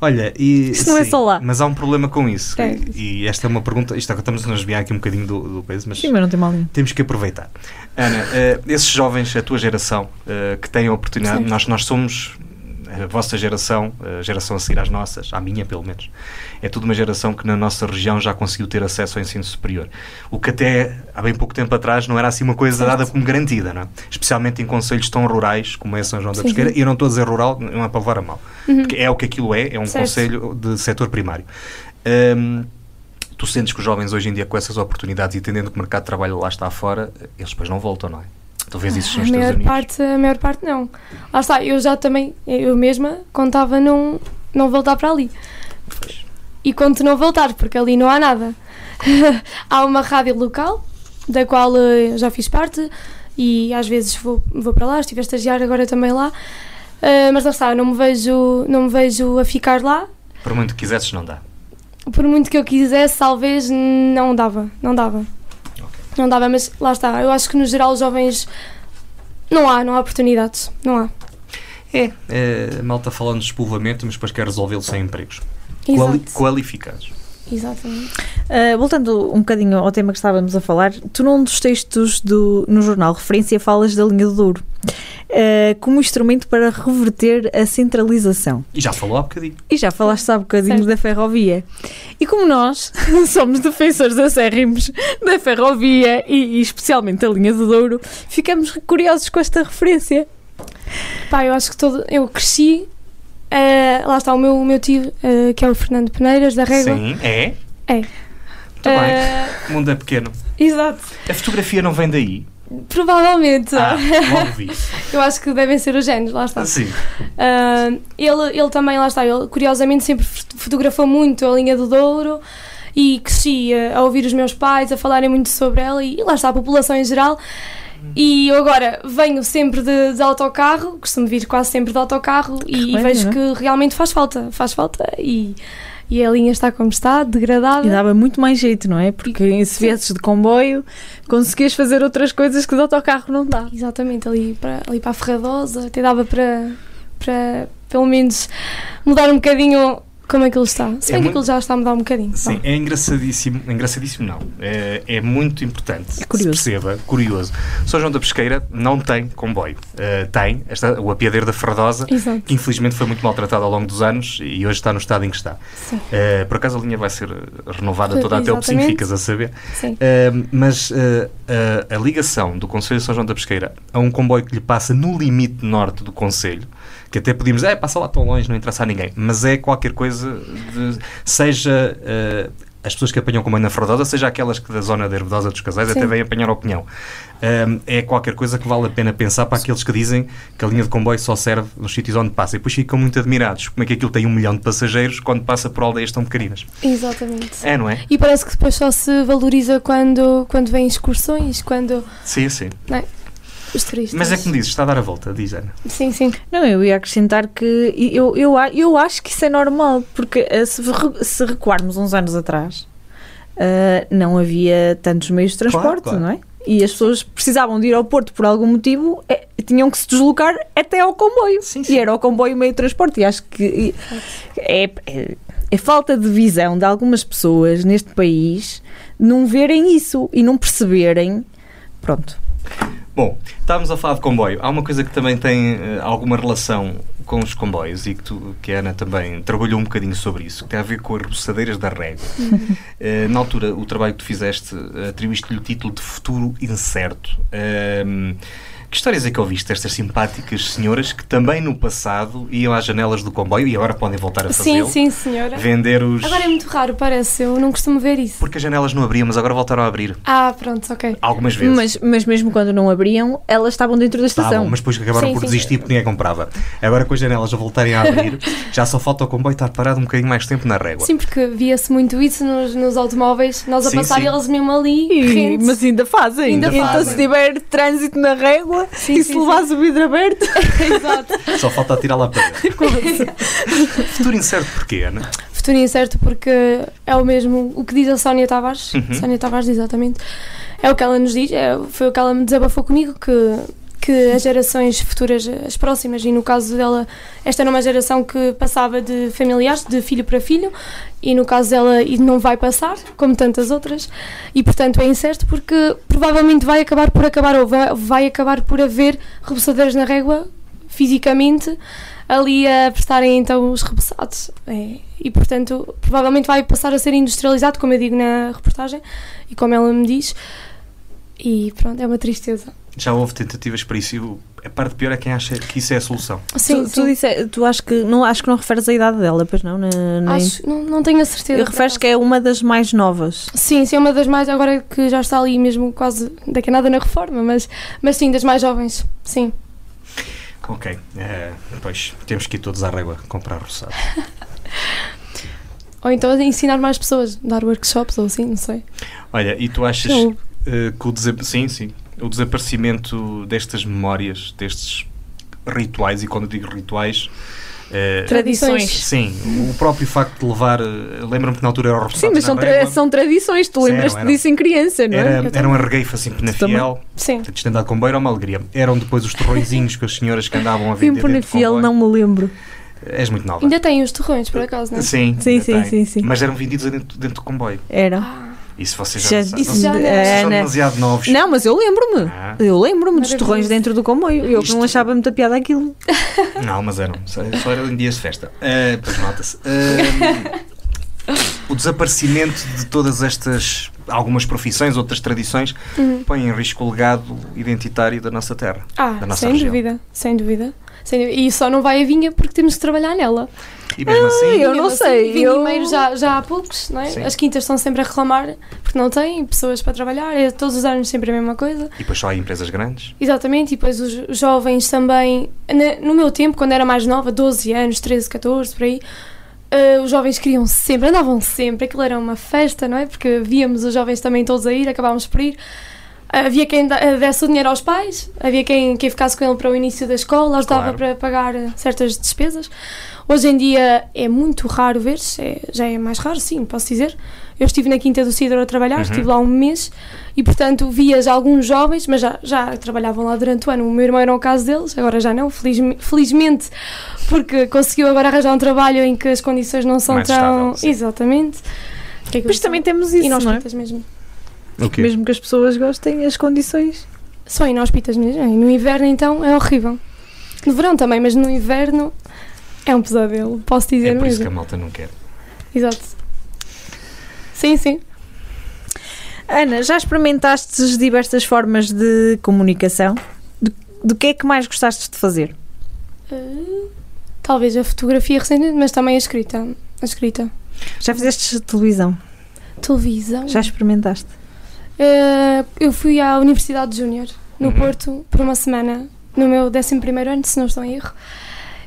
Olha, e, Isso não é sim, só lá. Mas há um problema com isso. É. E, e esta é uma pergunta, isto agora estamos a nos desviar aqui um bocadinho do, do coisa, mas Sim, mas não tem mal nenhum. temos que aproveitar. Ana, eh, esses jovens, a tua geração, eh, que têm a oportunidade, nós, nós somos a vossa geração, a geração a seguir às nossas, à minha pelo menos, é tudo uma geração que na nossa região já conseguiu ter acesso ao ensino superior. O que até há bem pouco tempo atrás não era assim uma coisa Certo. dada como garantida, não é? Especialmente em conselhos tão rurais como é São João da Pesqueira. E eu não estou a dizer rural, não é para levar a mal. Uhum. Porque é o que aquilo é, é um Certo. conselho de setor primário. Hum, tu sentes que os jovens hoje em dia com essas oportunidades e tendendo que o mercado de trabalho lá está fora, eles depois não voltam, não é? Vês isso A nos Estados maior, Unidos. parte, a maior parte não. Lá está, eu já também, eu mesma, contava não, não voltar para ali. Pois. E conto não voltar, porque ali não há nada. (laughs) há uma rádio local, da qual eh, eu já fiz parte, e às vezes vou, vou para lá, estive a estagiar agora também lá. Eh, mas lá está, não me, vejo, não me vejo a ficar lá. Por muito que quisesses, não dá. Por muito que eu quisesse, talvez não dava, não dava. Não dava, mas lá está. Eu acho que no geral os jovens não há, não há oportunidades, não há. É, é malta falando de despovoamento, mas depois quer resolvê-lo sem empregos. Quali- qualificados. Exatamente. Uh, voltando um bocadinho ao tema que estávamos a falar, tu num dos textos do, no jornal Referência falas da linha do Douro uh, como instrumento para reverter a centralização. E já falou há bocadinho. E já falaste há bocadinho Certo. da ferrovia. E como nós (laughs) somos defensores acérrimos da ferrovia e, e especialmente da linha do Douro, ficamos curiosos com esta referência. Pá, eu acho que todo. Eu cresci. Eh, lá está o meu, o meu tio, eh, que é o Fernando Peneiras, da Régua. Sim, é. É. Muito bem. Eh, O mundo é pequeno. exato. A fotografia não vem daí. Provavelmente. Ah, logo vi. (laughs) Eu acho que devem ser os géneros, lá está. Sim. Ah, ele, ele também, lá está, ele curiosamente sempre fot- fotografou muito a linha do Douro e cresci a, a ouvir os meus pais a falarem muito sobre ela e, lá está a população em geral. E eu agora venho sempre de, de autocarro, costumo vir quase sempre de autocarro e, remédio, vejo não que realmente faz falta, faz falta e, e a linha está como está, degradada. E dava muito mais jeito, não é? Porque se viesses de comboio, conseguias fazer outras coisas que de autocarro não dá. Exatamente, ali para, ali para a Ferradosa, até dava para, para pelo menos mudar um bocadinho como é que ele está. Se É bem que muito- ele já está a mudar um bocadinho. Sim, é engraçadíssimo. Engraçadíssimo não. É, é muito importante É curioso. que se perceba, curioso. São João da Pesqueira não tem comboio. Uh, tem esta, o apiadeiro da Ferradosa, Exato. que infelizmente foi muito maltratado ao longo dos anos e hoje está no estado em que está. Sim. Uh, por acaso a linha vai ser renovada toda até o Exatamente. ficas a saber. Sim. Uh, mas uh, uh, a ligação do Conselho de São João da Pesqueira a um comboio que lhe passa no limite norte do Conselho, que até podíamos é, passa lá tão longe, não interessa a ninguém, mas é qualquer coisa de, seja uh, as pessoas que apanham comboio na Ferradosa, seja aquelas que da zona da Herbedosa dos Casais Sim. até vêm apanhar a opinião. Um, é qualquer coisa que vale a pena pensar para aqueles que dizem que a linha de comboio só serve nos sítios onde passa e depois ficam muito admirados. Como é que aquilo tem um milhão de passageiros quando passa por aldeias tão pequeninas? Exatamente. É, não é? E parece que depois só se valoriza quando, quando vêm excursões, quando Sim, sim. Os turistas. Mas é que me dizes, está a dar a volta, diz Ana. Sim, sim. Não, eu ia acrescentar que eu, eu, a- eu acho que isso é normal, porque eh, se, se recuarmos uns anos atrás, eh, não havia tantos meios de transporte, claro. não é? E as pessoas precisavam de ir ao Porto por algum motivo, eh, tinham que se deslocar até ao comboio. Sim, sim. E era o comboio o meio de transporte. E acho que é, é, é falta de visão de algumas pessoas neste país não verem isso e não perceberem. Pronto. Bom, estávamos a falar de comboio. Há uma coisa que também tem eh, alguma relação com os comboios e que, tu, que a Ana também trabalhou um bocadinho sobre isso, que tem a ver com as roçadeiras da régua. (laughs) Eh, na altura, o trabalho que tu fizeste, eh, atribuíste-lhe o título de Futuro Incerto. Ehm, que histórias é que ouviste destas simpáticas senhoras que também no passado iam às janelas do comboio e agora podem voltar a Sim, fazê-lo? sim, senhora. Vender os... Agora é muito raro, parece. Eu não costumo ver isso. Porque as janelas não abriam, mas agora voltaram a abrir. Ah, pronto, ok. Algumas vezes. Mas, mas mesmo quando não abriam, elas estavam dentro da estação. Estavam, mas depois que acabaram Sim, por sim. desistir porque ninguém comprava. Agora com as janelas a voltarem a abrir, (laughs) já só falta o comboio estar parado um bocadinho mais tempo na régua. Sim, porque via-se muito isso nos, nos automóveis, nós a Sim, passar sim. e eles mesmo ali, E- mas ainda fazem. Ainda então, fazem. se tiver trânsito na régua Sim, e sim, se levares o vidro aberto, (laughs) Exato. Só falta tirar lá para. (laughs) Futuro incerto porquê, Ana? Futuro incerto porque é o mesmo, o que diz a Sónia Tavares, Uhum. Sónia Tavares, exatamente, é o que ela nos diz, é, foi o que ela me desabafou comigo, que, que as gerações futuras, as próximas, e no caso dela, esta era uma geração que passava de familiares, de filho para filho, e no caso dela não vai passar, como tantas outras, e portanto é incerto porque provavelmente vai acabar por acabar, ou vai, vai acabar por haver reboçadeiras na régua, fisicamente, ali a prestarem então os reboçados. É, e portanto, provavelmente vai passar a ser industrializado, como eu digo na reportagem e como ela me diz. E pronto, é uma tristeza. Já houve tentativas para isso e a parte pior é quem acha que isso é a solução. Sim, tu, sim. tu, disse, tu acho que não acho que não referes a idade dela, pois não? Nem, nem- Acho, não, não tenho a certeza. Eu referes que é uma das mais novas. Sim, sim, é uma das mais, agora que já está ali mesmo quase daqui a nada na reforma, mas, mas sim, das mais jovens, sim. Ok, eh, pois temos que ir todos à régua comprar roçado. (laughs) Ou então ensinar mais pessoas, dar workshops ou assim, não sei. Olha, e tu achas Eu- eh, que o, desa- sim, sim, o desaparecimento destas memórias, destes rituais, e quando eu digo rituais, eh, Tradições. sim, o próprio facto de levar, eh, lembro-me que na altura era o Sim, mas são, tra- são tradições. Tu Sim, lembras-te eram- disso em criança, não é? Era, era um arregueifo assim, penafiel, Sim. estendado com beira uma alegria. Eram depois os torrõezinhos que as senhoras que andavam a vender por na dentro do fiel, comboio. não me lembro. És muito nova. Ainda tem os torrões, por acaso, não é? Sim, Sim, sim, sim, sim. Mas eram vendidos dentro, dentro do comboio. Era. Ah, E se vocês já, Já- não sabem- isso já vocês não- são Ana. demasiado novos. Não, mas eu lembro-me. Ah, Eu lembro-me dos torrões dentro do comboio. Eu que não Isto- achava muita piada aquilo. (laughs) não, mas eram. Só, só eram em dias de festa. Ah, pois nota-se. Ah, o desaparecimento de todas estas, algumas profissões, outras tradições, Uhum. põe em risco o legado identitário da nossa terra. Ah, da nossa sem região. dúvida, sem dúvida. E só não vai a vinha porque temos que trabalhar nela. E mesmo assim, eu Mesmo não sei, eu- Vindimeiros já, já há poucos, não é? Sim. As quintas estão sempre a reclamar porque não têm pessoas para trabalhar, é todos os anos sempre a mesma coisa. e depois só há empresas grandes. Exatamente, e depois os jovens também. na- No meu tempo, quando era mais nova, 12 anos, 13, 14, por aí, eh, os jovens queriam sempre, andavam sempre, aquilo era uma festa, não é? Porque víamos os jovens também todos a ir, acabávamos por ir. Havia quem desse o dinheiro aos pais, havia quem, quem ficasse com ele para o início da escola, ajudava Claro. para pagar eh, certas despesas. Hoje em dia é muito raro ver-se, é- já é mais raro, sim, posso dizer. Eu estive na Quinta do Cidro a trabalhar, Uhum. estive lá um mês e, portanto, via já alguns jovens, mas já, já trabalhavam lá durante o ano. O meu irmão era o caso deles, agora já não, felizme- felizmente, porque conseguiu agora arranjar um trabalho em que as condições não são Mais tão. estável. Exatamente. Que é que Mas também temos isso, não é? mesmo. O quê? Mesmo que as pessoas gostem, as condições. São inóspitas mesmo. E no inverno, então, é horrível. No verão também, mas no inverno é um pesadelo, posso dizer É por isso que a mesmo. malta não quer. Exato. Sim, sim. Ana, já experimentaste diversas formas de comunicação? Do, do que é que mais gostaste de fazer? Uh, talvez a fotografia recentemente, mas também a escrita. A escrita. Já fizeste televisão? Televisão. Já experimentaste? Uh, eu fui à Universidade Júnior, no Uhum. Porto, por uma semana, no meu 11 ano, se não estou em erro.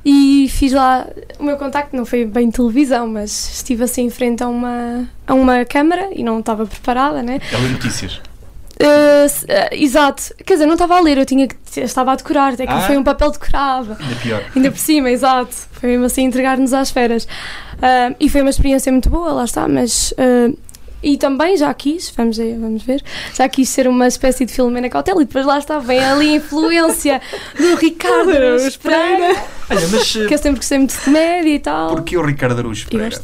E fiz lá o meu contacto, não foi bem televisão, mas estive assim em frente a uma, a uma câmara e não estava preparada, né? É notícias. Uh, uh, exato, quer dizer, não estava a ler, eu tinha estava a decorar, até que Ah. foi um papel decorado. Ainda pior. Ainda por cima, exato. Foi mesmo assim entregar-nos às feras. Ah, e foi uma experiência muito boa, lá está, mas. E também já quis, vamos ver, vamos ver, já quis ser uma espécie de Filomena Cautela e depois lá está, vem ali a influência do Ricardo Araújo Pereira, Olha, mas eh, que eu sempre gostei muito de comédia e tal. porquê o Ricardo Araújo E Pereira?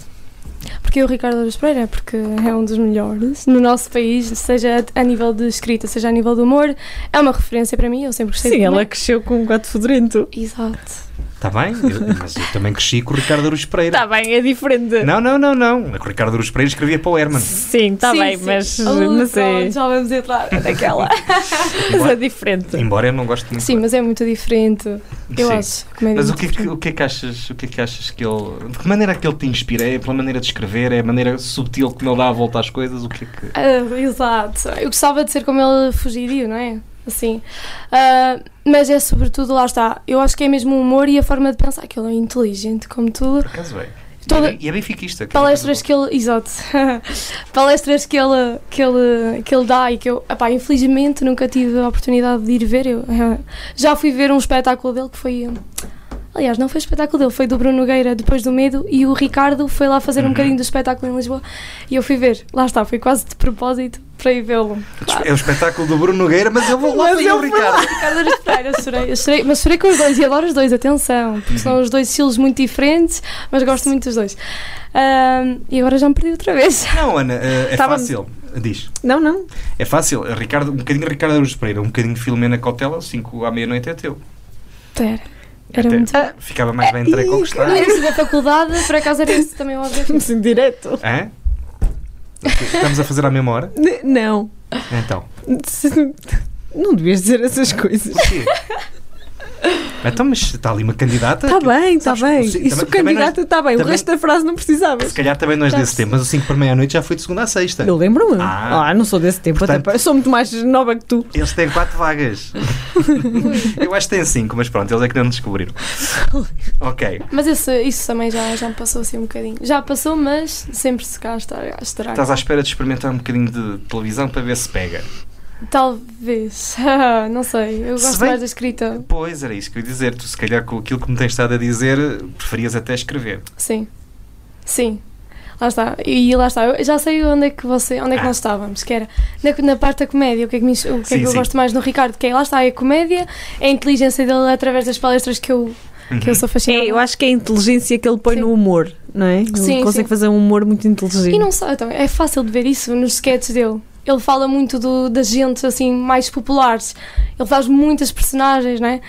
Porque o Ricardo Araújo Pereira, porque é um dos melhores no nosso país, seja a nível de escrita, seja a nível de humor, é uma referência para mim, eu sempre gostei Sim, de ela cresceu com um gato fedorento. Exato. Está bem, eu- mas eu também cresci com o Ricardo Araújo Pereira. Está bem, é diferente. Não, não, não, não. O Ricardo Araújo Pereira escrevia para o Herman. Sim, está bem, sim. mas, Oh, mas é, já vamos entrar (laughs) naquela. mas é diferente. Embora eu não goste muito. Sim, mas é muito diferente. Eu Sim. acho. Comédia Mas o que, é que, o que é que achas? O que é que achas que ele. De que maneira é que ele te inspira? É pela maneira de escrever? É a maneira subtil como ele dá a volta às coisas? O que é que. Ah, exato. Eu gostava de ser como ele fugidio, não é? Assim. Ah, mas é sobretudo, lá está. Eu acho que é mesmo o humor e a forma de pensar, que ele é inteligente, como tudo. Por acaso é. Toda- E é benfiquista. é Palestras que ele. Exato. (laughs) Palestras que ele, que, ele, que ele dá e que eu, epá, infelizmente, nunca tive a oportunidade de ir ver. Eu (laughs) já fui ver um espetáculo dele que foi. Aliás, não foi espetáculo dele, foi do Bruno Nogueira depois do Medo e o Ricardo foi lá fazer um Uhum. bocadinho do espetáculo em Lisboa e eu fui ver. Lá está, foi quase de propósito para ir vê-lo. boa- É o espetáculo do Bruno Nogueira, mas eu vou lá Mas ver o Ricardo. Ricardo Pereira, eu chorei, eu chorei, mas chorei com os dois e adoro os dois, atenção, porque são os dois estilos muito diferentes, mas gosto muito dos dois. Ahm, e agora já me perdi outra vez. Não, Ana, eh, é Estávamos- fácil. Diz. Não, não. É fácil. Ricardo, um bocadinho Ricardo Araújo Pereira, um bocadinho de Filomena Cautela, 5 à meia-noite é teu. Pera, era Até muito. Ficava mais bem entregue ao gostar. No início da faculdade, por acaso era esse também o objetivo. Assim, direto. Hã? Estamos a fazer à mesma hora? N- Não. Então. (laughs) Não devias dizer essas coisas. Porquê? Então, mas está ali uma candidata. Está bem, está bem. Isso também- nós- está bem. O também- resto da frase não precisavas. Se calhar também não és Já desse sei. tempo, mas o 5 para meia-noite já foi de segunda a sexta. Eu lembro-me. Ah. Ah, não sou desse tempo. Portanto- até, sou muito mais nova que tu. Eles têm 4 vagas. (laughs) Eu acho que têm 5, mas pronto, eles é que não descobriram. Ok. Mas esse, isso também já, já me passou assim um bocadinho. Já passou, mas sempre se cá está a estourar. Estás à espera de experimentar um bocadinho de televisão para ver se pega. Talvez. (laughs) não sei. Eu Se gosto bem- mais da escrita. Pois, era isso que eu ia dizer. Tu, se calhar, com aquilo que me tens estado a dizer, preferias até escrever. Sim. Sim. Lá está. E lá está. Eu já sei onde é que você, onde é que Ah. nós estávamos, que era na, na parte da comédia, o que é que, me, o que, é Sim, que eu sim. gosto mais no Ricardo, que é lá está, é a comédia, é a inteligência dele através das palestras que eu, que eu sou fascinada. É, eu acho que é a inteligência que ele põe Sim. no humor, não é? Ele Sim, consegue sim. fazer um humor muito inteligente. E não só, então, é fácil de ver isso nos sketches dele. Ele fala muito do, das gentes assim mais populares. Ele faz muitas personagens, não é?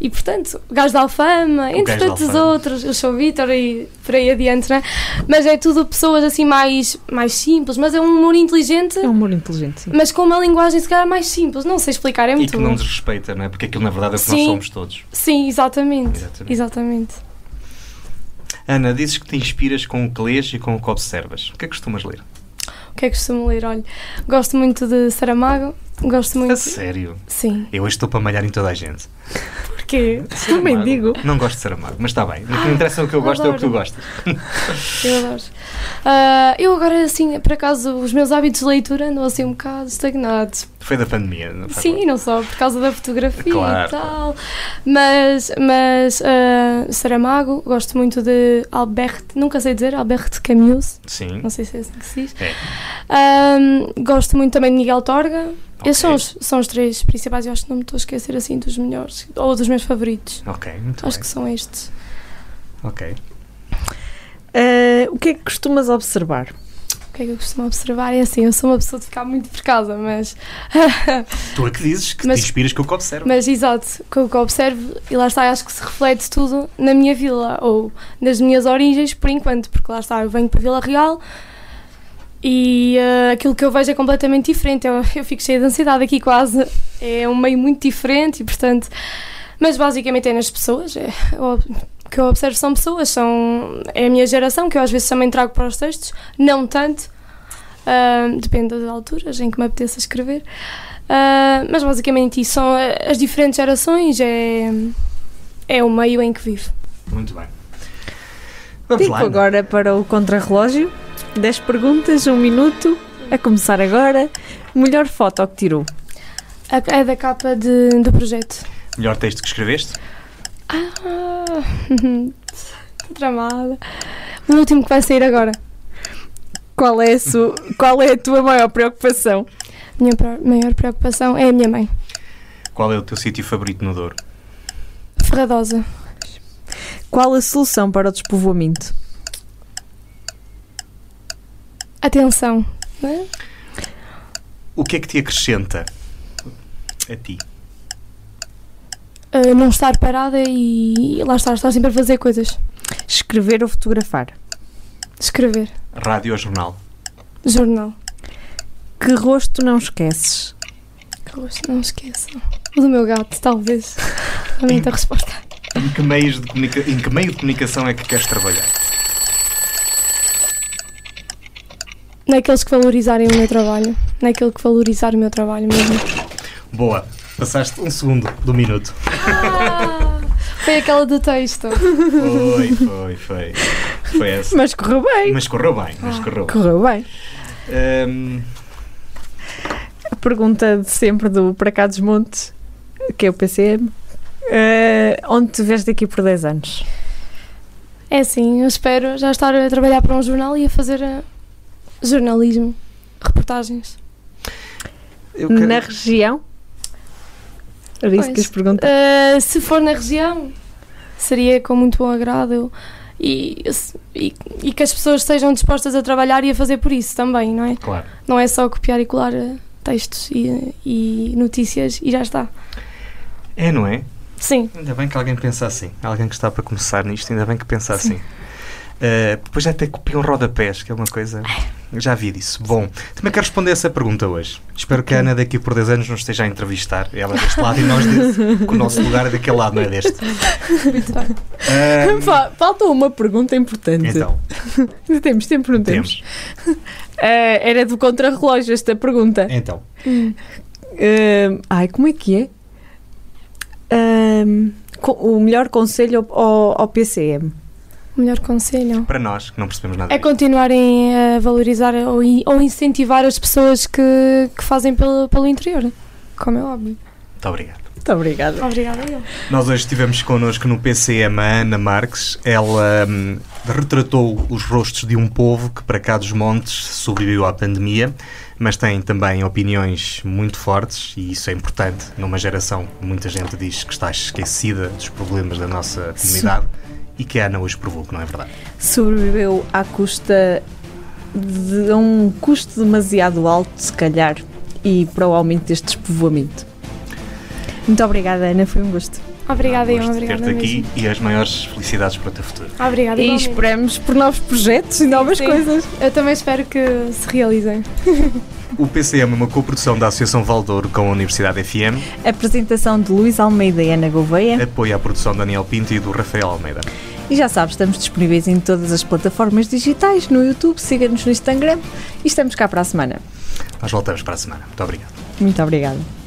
E portanto, o gajo da Alfama, entre da tantos outros, eu sou o Vítor e por aí adiante, não é? Mas é tudo pessoas assim mais, mais simples, mas é um humor inteligente, É um humor inteligente, sim. mas com uma linguagem se calhar mais simples. Não sei explicar, é E muito que bom. não desrespeita, não é? Porque aquilo na verdade é o que nós Sim. somos todos. Sim, exatamente. Exatamente. Exatamente. Ana, dizes que te inspiras com o que lês e com o que observas. O que é que costumas ler? O que é que costumo ler? Olha, gosto muito de Saramago, gosto A muito. sério? Sim. Eu hoje estou para malhar em toda a gente. Porquê? Também Amargo. digo. Não gosto de ser amargo, mas está bem. O que me interessa é o que eu gosto, é o que tu adoro. gostas. (laughs) Eu adoro. Ah, eu agora, assim, por acaso, os meus hábitos de leitura andam assim um bocado estagnados. Foi da pandemia, não Sim, não só por causa da fotografia Claro, e tal. Mas, mas ah, Saramago, gosto muito de Albert, nunca sei dizer, Albert Camus, Sim. não sei se é assim que se diz. É. Ahm, gosto muito também de Miguel Torga. Esses são os, são os três principais, eu acho que não me estou a esquecer assim dos melhores, ou dos meus favoritos. Ok, muito acho bem. que são estes. Ok. Ah, o que é que costumas observar? O que é que eu costumo observar? É assim, eu sou uma pessoa de ficar muito por casa, mas (laughs) Tu é que dizes que Mas- te inspiras com o que observas. Mas exato, com o que observo, e lá está, acho que se reflete tudo na minha vila, ou nas minhas origens, por enquanto, porque lá está, eu venho para Vila Real e eh, aquilo que eu vejo é completamente diferente. Eu, eu fico cheia de ansiedade aqui quase, é um meio muito diferente e portanto. Mas basicamente é nas pessoas, é, o que eu observo são pessoas, são, é a minha geração, que eu às vezes também trago para os textos, não tanto, ah, depende das alturas em que me apeteça escrever. Ah, mas basicamente isso são a- as diferentes gerações, é, é o meio em que vivo. Muito bem. Vamos Tempo lá. Agora para o contrarrelógio. 10 perguntas, um minuto. A começar agora. Melhor foto que tirou? É da capa de, do projeto. Melhor texto que escreveste? Ah, (laughs) tramada. O último que vai sair agora. Qual é a, su- qual é a tua maior preocupação? Minha maior preocupação é a minha mãe, Qual é o teu sítio favorito no Douro? Ferradosa. Qual a solução para o despovoamento? Atenção. não é? O que é que te acrescenta a ti? Ah, não estar parada e lá estar, estar sempre a fazer coisas. Escrever ou fotografar? Escrever. Rádio ou jornal? Jornal. Que rosto não esqueces? Que rosto, não esqueçam. O do meu gato, talvez. A resposta. Em que, meios de comunica- em que meio de comunicação é que queres trabalhar? Naqueles que valorizarem o meu trabalho. Naquele que valorizar o meu trabalho mesmo. Boa. Passaste um segundo do minuto. Ah, foi aquela do texto. Foi, foi, foi. Foi essa. Mas correu bem. Mas correu bem, mas correu bem. Correu bem. Hum, A pergunta de sempre do Para cá dos Montes, que é o PCM. eh, onde te vês daqui por 10 anos? É assim, eu espero já estar a trabalhar para um jornal e a fazer eh, jornalismo, reportagens. eu quero- Na região? Era isso que Pois. as perguntas. Uh, se for na região, seria com muito bom agrado e, e, e que as pessoas estejam dispostas a trabalhar e a fazer por isso também, não é? Claro. Não é só copiar e colar uh, textos e, e notícias e já está. É, não é? Sim, Ainda bem que alguém pensa assim. Alguém que está para começar nisto, ainda bem que pensa assim. Uh, depois até copiam rodapés, que é uma coisa. Eu já vi disso. Bom, também quero responder essa pergunta hoje. Espero que a Ana daqui por 10 anos nos esteja a entrevistar. Ela é deste lado e nós desse, que o nosso lugar é daquele lado, não é deste. muito bem. Um, Fa- Falta uma pergunta importante. então, (laughs) temos tempo, não temos? temos. (laughs) Eh, era do contrarrelógio esta pergunta. Então, Eh, ai, como é que é? O melhor conselho ao- ao PCM. O melhor conselho para nós, que não percebemos nada é disto. continuarem a valorizar ou, ou incentivar as pessoas que, que fazem pelo, pelo interior, como é óbvio. Muito obrigado. Muito obrigada. Obrigada. Nós hoje estivemos connosco no PCM a Ana Marques. Ela hum, retratou os rostos de um povo que, para cá dos montes, sobreviveu à pandemia, mas tem também opiniões muito fortes, e isso é importante numa geração que muita gente diz que está esquecida dos problemas da nossa comunidade e que a Ana hoje provou que não é verdade. Sobreviveu à custa de um custo demasiado alto, se calhar, e para o aumento deste despovoamento. Muito obrigada, Ana, foi um gosto. Obrigada, de obrigada ter-te aqui mesmo. e as maiores felicidades para o teu futuro. Obrigada, E igualmente. esperamos por novos projetos e novas sim. coisas. Eu também espero que se realizem. O PCM é uma coprodução da Associação Valdouro com a Universidade FM, Apresentação de Luís Almeida e Ana Gouveia. apoio à produção de Daniel Pinto e do Rafael Almeida. E já sabes, estamos disponíveis em todas as plataformas digitais, no YouTube, siga-nos no Instagram e estamos cá para a semana. Nós voltamos para a semana. Muito obrigado. Muito obrigada.